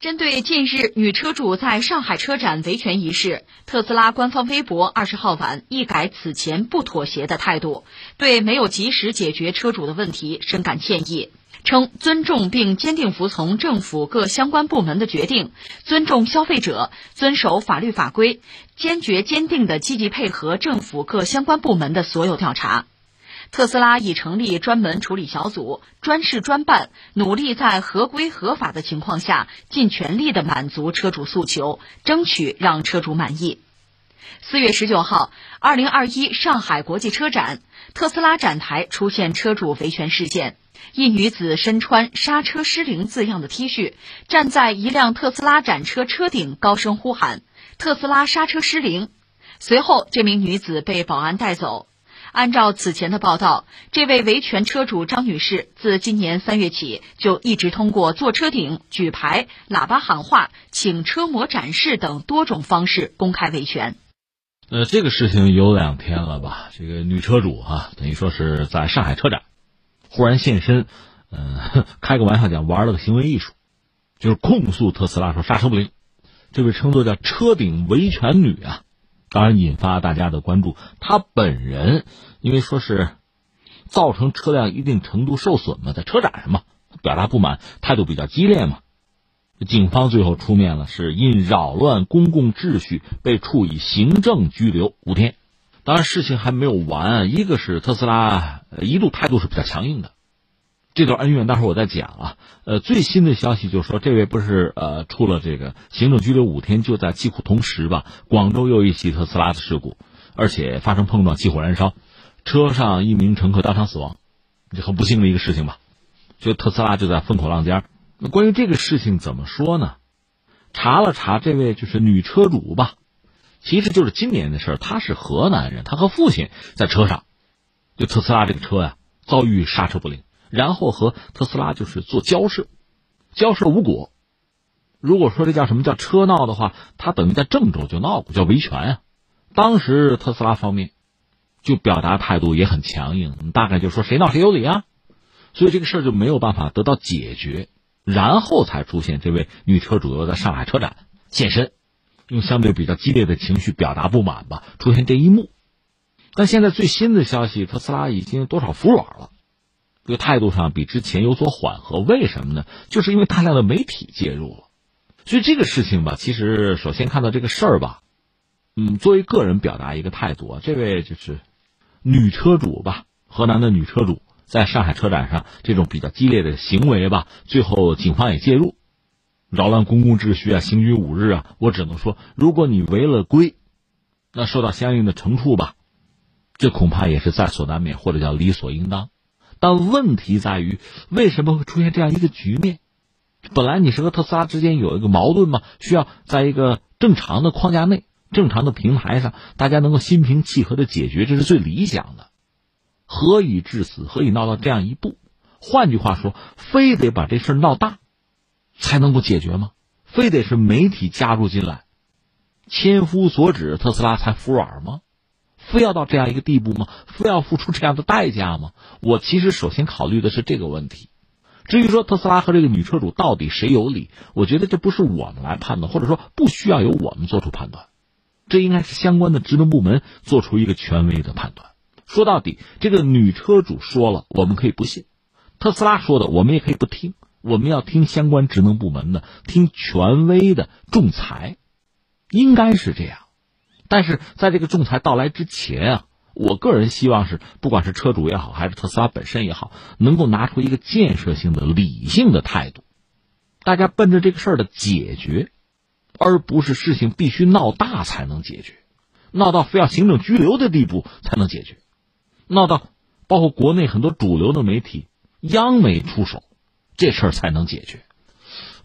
针对近日女车主在上海车展维权一事，特斯拉官方微博二十号晚一改此前不妥协的态度，对没有及时解决车主的问题深感歉意，称尊重并坚定服从政府各相关部门的决定，尊重消费者，遵守法律法规，坚决坚定地积极配合政府各相关部门的所有调查。特斯拉已成立专门处理小组，专事专办，努力在合规合法的情况下，尽全力的满足车主诉求，争取让车主满意。四月十九号，二零二一上海国际车展，特斯拉展台出现车主维权事件，一女子身穿“刹车失灵”字样的 T 恤，站在一辆特斯拉展车车顶，高声呼喊“特斯拉刹车失灵”。随后，这名女子被保安带走。按照此前的报道，这位维权车主张女士自今年三月起就一直通过坐车顶、举牌、喇叭喊话、请车模展示等多种方式公开维权。呃，这个事情有两天了吧？这个女车主啊，等于说是在上海车展忽然现身，嗯，开个玩笑讲玩了个行为艺术，就是控诉特斯拉说刹车不灵，这被称作叫车顶维权女啊。当然引发大家的关注。他本人因为说是造成车辆一定程度受损嘛，在车展上嘛，表达不满，态度比较激烈嘛。警方最后出面了，是因扰乱公共秩序被处以行政拘留五天。当然事情还没有完，一个是特斯拉一度态度是比较强硬的。这段恩怨，待会儿我再讲啊。呃，最新的消息就是说，这位不是呃出了这个行政拘留五天，就在几乎同时吧，广州又一起特斯拉的事故，而且发生碰撞，起火燃烧，车上一名乘客当场死亡，这很不幸的一个事情吧。就特斯拉就在风口浪尖。那关于这个事情怎么说呢？查了查，这位就是女车主吧，其实就是今年的事儿。她是河南人，她和父亲在车上，就特斯拉这个车呀，遭遇刹车不灵。然后和特斯拉就是做交涉，交涉无果。如果说这叫什么叫车闹的话，他等于在郑州就闹过，叫维权啊。当时特斯拉方面就表达态度也很强硬，大概就说谁闹谁有理啊。所以这个事儿就没有办法得到解决，然后才出现这位女车主又在上海车展现身，用相对比较激烈的情绪表达不满吧，出现这一幕。但现在最新的消息，特斯拉已经多少服软了。这个态度上比之前有所缓和，为什么呢？就是因为大量的媒体介入了，所以这个事情吧，其实首先看到这个事儿吧，嗯，作为个人表达一个态度啊，这位就是女车主吧，河南的女车主在上海车展上这种比较激烈的行为吧，最后警方也介入，扰乱公共秩序啊，行军五日啊，我只能说，如果你违了规，那受到相应的惩处吧，这恐怕也是在所难免，或者叫理所应当。但问题在于，为什么会出现这样一个局面？本来你是和特斯拉之间有一个矛盾嘛，需要在一个正常的框架内、正常的平台上，大家能够心平气和的解决，这是最理想的。何以至此？何以闹到这样一步？换句话说，非得把这事闹大，才能够解决吗？非得是媒体加入进来，千夫所指，特斯拉才服软吗？非要到这样一个地步吗？非要付出这样的代价吗？我其实首先考虑的是这个问题。至于说特斯拉和这个女车主到底谁有理，我觉得这不是我们来判断，或者说不需要由我们做出判断，这应该是相关的职能部门做出一个权威的判断。说到底，这个女车主说了，我们可以不信；特斯拉说的，我们也可以不听。我们要听相关职能部门的，听权威的仲裁，应该是这样。但是在这个仲裁到来之前啊，我个人希望是，不管是车主也好，还是特斯拉本身也好，能够拿出一个建设性的、理性的态度，大家奔着这个事儿的解决，而不是事情必须闹大才能解决，闹到非要行政拘留的地步才能解决，闹到包括国内很多主流的媒体、央媒出手，这事儿才能解决。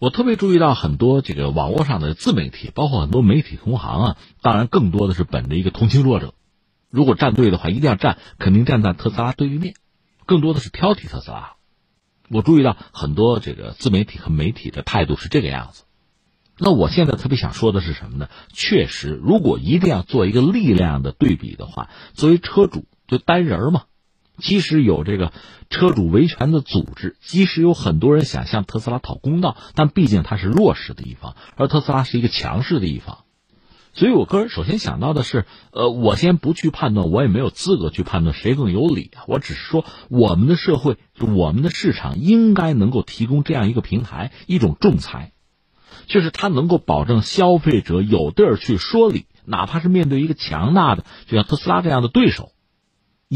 我特别注意到很多这个网络上的自媒体，包括很多媒体同行啊，当然更多的是本着一个同情弱者，如果站队的话，一定要站，肯定站在特斯拉对立面，更多的是挑剔特斯拉。我注意到很多这个自媒体和媒体的态度是这个样子。那我现在特别想说的是什么呢？确实，如果一定要做一个力量的对比的话，作为车主就单人嘛，即使有这个车主维权的组织，即使有很多人想向特斯拉讨公道，但毕竟它是弱势的一方，而特斯拉是一个强势的一方。所以我个人首先想到的是，呃，我先不去判断，我也没有资格去判断谁更有理啊。我只是说，我们的社会，我们的市场，应该能够提供这样一个平台，一种仲裁，就是它能够保证消费者有地儿去说理，哪怕是面对一个强大的，就像特斯拉这样的对手。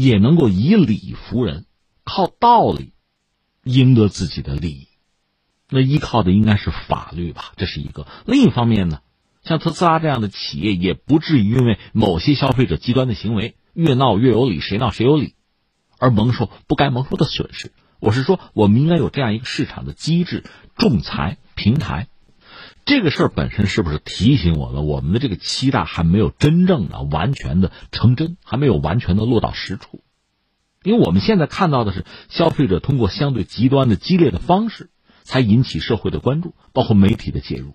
也能够以理服人，靠道理赢得自己的利益。那依靠的应该是法律吧？这是一个。另一方面呢，像特斯拉这样的企业也不至于因为某些消费者极端的行为，越闹越有理，谁闹谁有理，而蒙受不该蒙受的损失。我是说，我们应该有这样一个市场的机制，仲裁平台。这个事儿本身是不是提醒我们，我们的这个期待还没有真正的完全的成真，还没有完全的落到实处？因为我们现在看到的是，消费者通过相对极端的激烈的方式，才引起社会的关注，包括媒体的介入，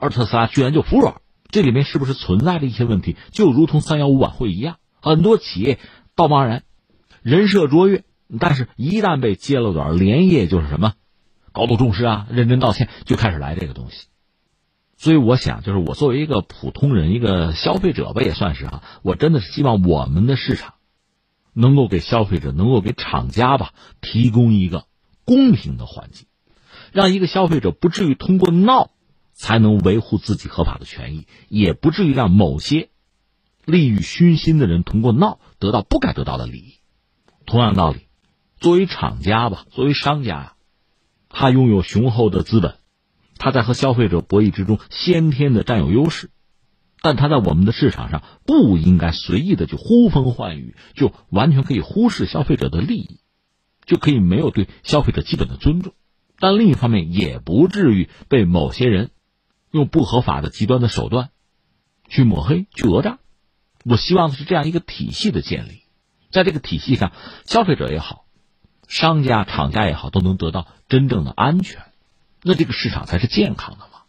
而特斯拉居然就服软，这里面是不是存在着一些问题？就如同三幺五晚会一样，很多企业道貌岸然，人设卓越，但是一旦被揭了短，连夜就是什么高度重视啊，认真道歉，就开始来这个东西。所以我想，就是我作为一个普通人，一个消费者吧，也算是啊，我真的是希望我们的市场能够给消费者，能够给厂家吧，提供一个公平的环境，让一个消费者不至于通过闹才能维护自己合法的权益，也不至于让某些利欲熏心的人通过闹得到不该得到的利益。同样道理，作为厂家吧，作为商家，他拥有雄厚的资本。他在和消费者博弈之中先天的占有优势，但他在我们的市场上不应该随意的就呼风唤雨，就完全可以忽视消费者的利益，就可以没有对消费者基本的尊重。但另一方面，也不至于被某些人用不合法的极端的手段去抹黑、去讹诈。我希望的是这样一个体系的建立，在这个体系上，消费者也好，商家、厂家也好，都能得到真正的安全。那这个市场才是健康的嘛，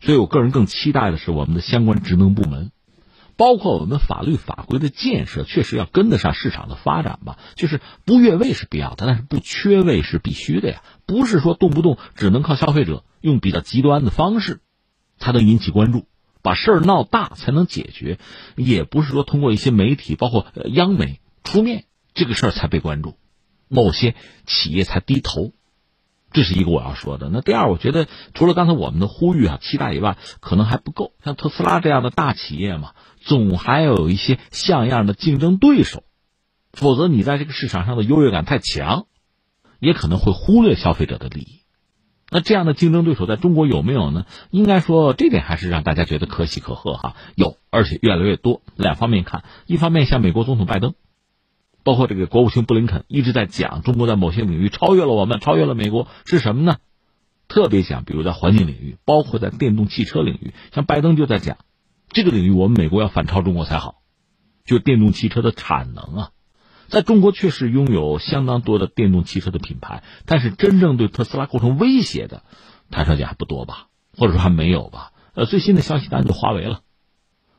所以我个人更期待的是我们的相关职能部门，包括我们法律法规的建设，确实要跟得上市场的发展吧。就是不越位是必要的，但是不缺位是必须的呀。不是说动不动只能靠消费者用比较极端的方式才能引起关注，把事儿闹大才能解决，也不是说通过一些媒体，包括央媒出面，这个事儿才被关注，某些企业才低头。这是一个我要说的。那第二，我觉得除了刚才我们的呼吁啊、期待以外，可能还不够。像特斯拉这样的大企业嘛，总还要有一些像样的竞争对手，否则你在这个市场上的优越感太强，也可能会忽略消费者的利益。那这样的竞争对手在中国有没有呢？应该说这点还是让大家觉得可喜可贺哈，有，而且越来越多。两方面看，一方面像美国总统拜登。包括这个国务卿布林肯一直在讲，中国在某些领域超越了我们，超越了美国是什么呢？特别讲，比如在环境领域，包括在电动汽车领域，像拜登就在讲，这个领域我们美国要反超中国才好。就电动汽车的产能啊，在中国确实拥有相当多的电动汽车的品牌，但是真正对特斯拉构成威胁的，坦率讲还不多吧，或者说还没有吧。呃，最新的消息当然就华为了，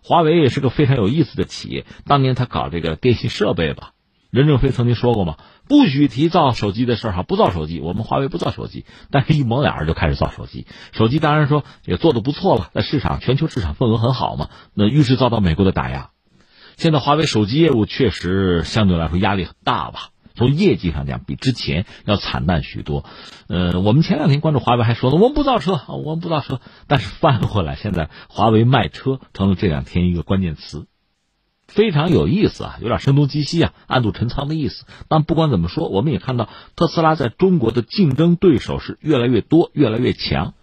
华为也是个非常有意思的企业，当年他搞这个电信设备吧。任正非曾经说过嘛，不许提造手机的事儿哈，不造手机，我们华为不造手机。但是，一抹脸就开始造手机，手机当然说也做的不错了，在市场全球市场份额很好嘛。那于是遭到美国的打压，现在华为手机业务确实相对来说压力很大吧？从业绩上讲，比之前要惨淡许多。呃，我们前两天关注华为还说呢，我们不造车，我们不造车。但是翻回来，现在华为卖车成了这两天一个关键词。非常有意思啊，有点声东击西啊，暗度陈仓的意思。但不管怎么说，我们也看到特斯拉在中国的竞争对手是越来越多、越来越强，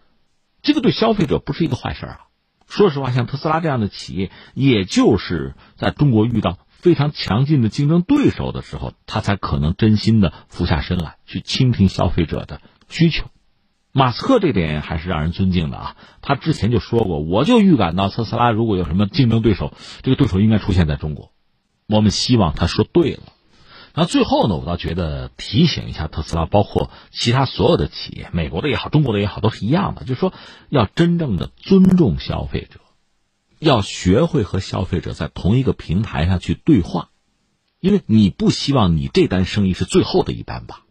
这个对消费者不是一个坏事啊。说实话，像特斯拉这样的企业，也就是在中国遇到非常强劲的竞争对手的时候，他才可能真心的俯下身来去倾听消费者的需求。马斯克这点还是让人尊敬的啊！他之前就说过，我就预感到特斯拉如果有什么竞争对手，这个对手应该出现在中国。我们希望他说对了。那最后呢，我倒觉得提醒一下特斯拉，包括其他所有的企业，美国的也好，中国的也好，都是一样的，就是说要真正的尊重消费者，要学会和消费者在同一个平台上去对话，因为你不希望你这单生意是最后的一单吧？